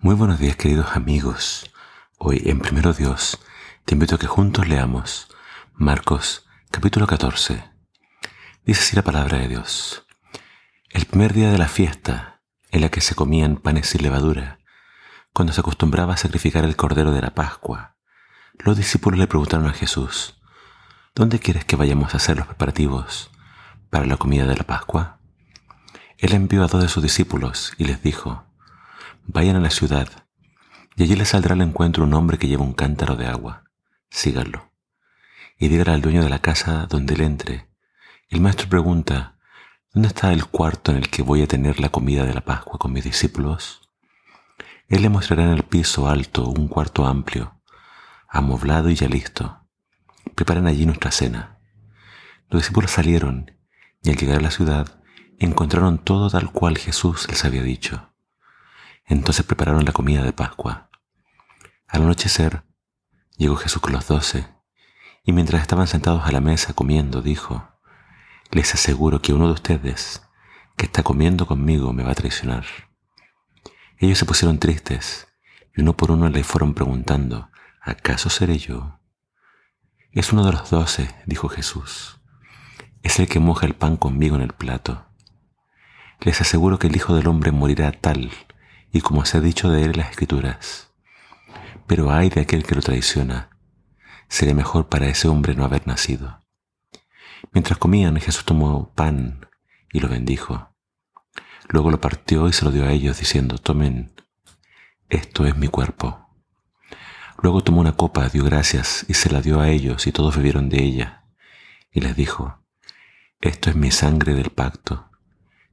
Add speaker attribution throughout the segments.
Speaker 1: Muy buenos días queridos amigos. Hoy en Primero Dios te invito a que juntos leamos Marcos capítulo 14. Dice así la palabra de Dios. El primer día de la fiesta en la que se comían panes sin levadura, cuando se acostumbraba a sacrificar el cordero de la Pascua, los discípulos le preguntaron a Jesús, ¿dónde quieres que vayamos a hacer los preparativos para la comida de la Pascua? Él envió a dos de sus discípulos y les dijo, Vayan a la ciudad, y allí les saldrá al encuentro un hombre que lleva un cántaro de agua. Síganlo. Y dígale al dueño de la casa donde él entre. El maestro pregunta, ¿dónde está el cuarto en el que voy a tener la comida de la Pascua con mis discípulos? Él le mostrará en el piso alto un cuarto amplio, amoblado y ya listo. Preparen allí nuestra cena. Los discípulos salieron y al llegar a la ciudad encontraron todo tal cual Jesús les había dicho. Entonces prepararon la comida de Pascua. Al anochecer, llegó Jesús con los doce, y mientras estaban sentados a la mesa comiendo, dijo, Les aseguro que uno de ustedes, que está comiendo conmigo, me va a traicionar. Ellos se pusieron tristes, y uno por uno le fueron preguntando, ¿acaso seré yo? Es uno de los doce, dijo Jesús. Es el que moja el pan conmigo en el plato. Les aseguro que el Hijo del Hombre morirá tal y como se ha dicho de él en las escrituras. Pero hay de aquel que lo traiciona. Sería mejor para ese hombre no haber nacido. Mientras comían, Jesús tomó pan y lo bendijo. Luego lo partió y se lo dio a ellos, diciendo, tomen, esto es mi cuerpo. Luego tomó una copa, dio gracias y se la dio a ellos y todos bebieron de ella. Y les dijo, esto es mi sangre del pacto,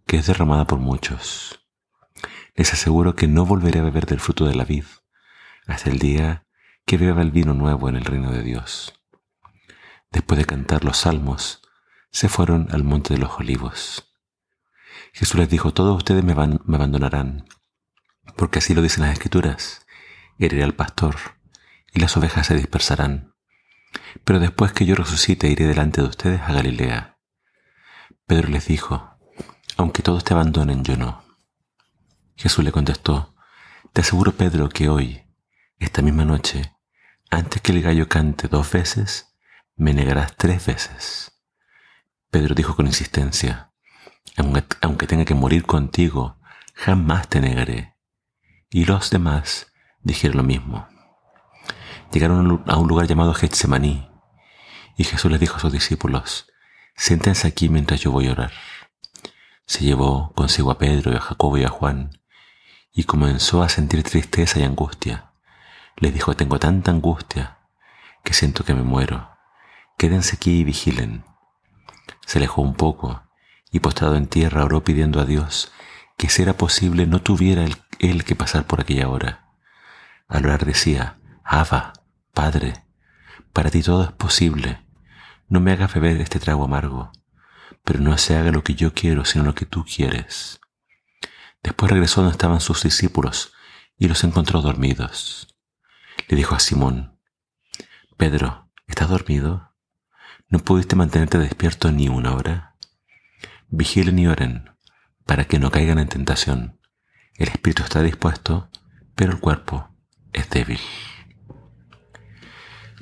Speaker 1: que es derramada por muchos les aseguro que no volveré a beber del fruto de la vid hasta el día que beba el vino nuevo en el reino de Dios. Después de cantar los salmos, se fueron al monte de los olivos. Jesús les dijo, todos ustedes me, abandonarán, porque así lo dicen las escrituras, heriré al pastor, y las ovejas se dispersarán. Pero después que yo resucite, iré delante de ustedes a Galilea. Pedro les dijo, aunque todos te abandonen, yo no. Jesús le contestó, Te aseguro, Pedro, que hoy, esta misma noche, antes que el gallo cante dos veces, me negarás tres veces. Pedro dijo con insistencia, aunque, tenga que morir contigo, jamás te negaré. Y los demás dijeron lo mismo. Llegaron a un lugar llamado Getsemaní, y Jesús les dijo a sus discípulos, siéntense aquí mientras yo voy a orar. Se llevó consigo a Pedro y a Jacobo y a Juan, y comenzó a sentir tristeza y angustia. Les dijo, tengo tanta angustia que siento que me muero. Quédense aquí y vigilen. Se alejó un poco y postrado en tierra oró pidiendo a Dios que si era posible no tuviera él, que pasar por aquella hora. Al orar decía, Abba, Padre, para ti todo es posible. No me hagas beber este trago amargo, pero no se haga lo que yo quiero, sino lo que tú quieres. Después regresó donde estaban sus discípulos y los encontró dormidos. Le dijo a Simón, Pedro, ¿estás dormido? ¿No pudiste mantenerte despierto ni una hora? Vigilen y oren para que no caigan en tentación. El espíritu está dispuesto, pero el cuerpo es débil.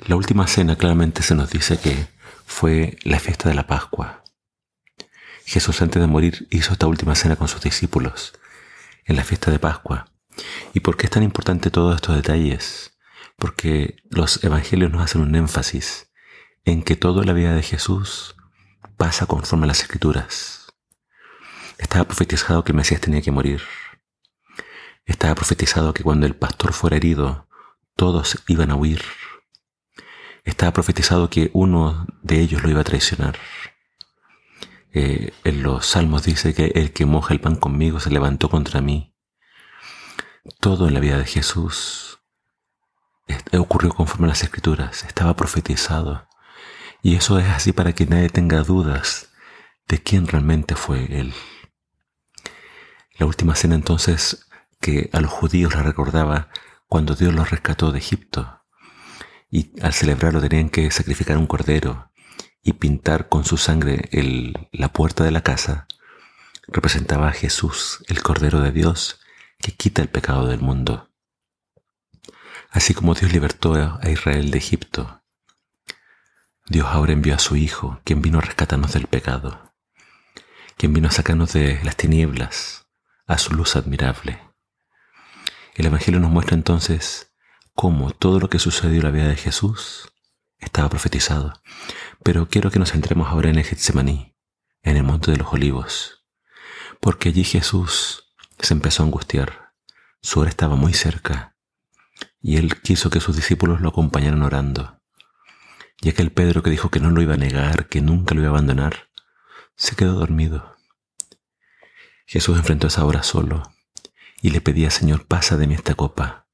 Speaker 1: La última cena claramente se nos dice que fue la fiesta de la Pascua. Jesús antes de morir hizo esta última cena con sus discípulos en la fiesta de Pascua. ¿Y por qué es tan importante todos estos detalles? Porque los evangelios nos hacen un énfasis en que toda la vida de Jesús pasa conforme a las escrituras. Estaba profetizado que el Mesías tenía que morir. Estaba profetizado que cuando el pastor fuera herido, todos iban a huir. Estaba profetizado que uno de ellos lo iba a traicionar. Eh, en los salmos dice que el que moja el pan conmigo se levantó contra mí. Todo en la vida de Jesús ocurrió conforme a las escrituras, estaba profetizado. Y eso es así para que nadie tenga dudas de quién realmente fue Él. La última cena entonces que a los judíos la recordaba cuando Dios los rescató de Egipto. Y al celebrarlo tenían que sacrificar un cordero y pintar con su sangre la puerta de la casa, representaba a Jesús, el Cordero de Dios, que quita el pecado del mundo. Así como Dios libertó a Israel de Egipto, Dios ahora envió a su Hijo, quien vino a rescatarnos del pecado, quien vino a sacarnos de las tinieblas a su luz admirable. El Evangelio nos muestra entonces cómo todo lo que sucedió en la vida de Jesús estaba profetizado. Pero quiero que nos centremos ahora en el Getsemaní, en el Monte de los Olivos, porque allí Jesús se empezó a angustiar. Su hora estaba muy cerca y él quiso que sus discípulos lo acompañaran orando. Y aquel Pedro que dijo que no lo iba a negar, que nunca lo iba a abandonar, se quedó dormido. Jesús enfrentó esa hora solo y le pedía, Señor, pasa de mí esta copa.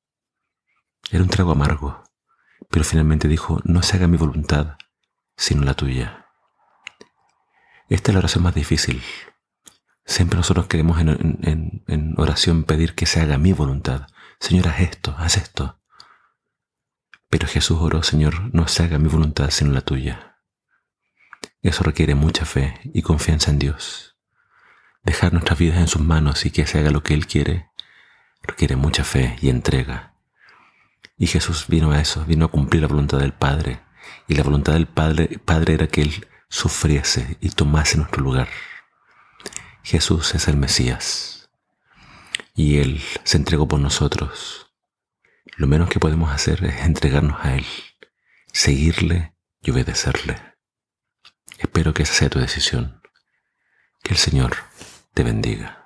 Speaker 1: Era un trago amargo, pero finalmente dijo, no se haga mi voluntad, sino la tuya. Esta es la oración más difícil. Siempre nosotros queremos en, oración pedir que se haga mi voluntad. Señor, haz esto, haz esto. Pero Jesús oró, Señor, no se haga mi voluntad sino la tuya. Eso requiere mucha fe y confianza en Dios. Dejar nuestras vidas en sus manos y que se haga lo que Él quiere requiere mucha fe y entrega. Y Jesús vino a eso, vino a cumplir la voluntad del Padre. Y la voluntad del Padre, Padre era que Él sufriese y tomase nuestro lugar. Jesús es el Mesías. Y Él se entregó por nosotros lo menos que podemos hacer es entregarnos a Él, seguirle y obedecerle. Espero que esa sea tu decisión. Que el Señor te bendiga.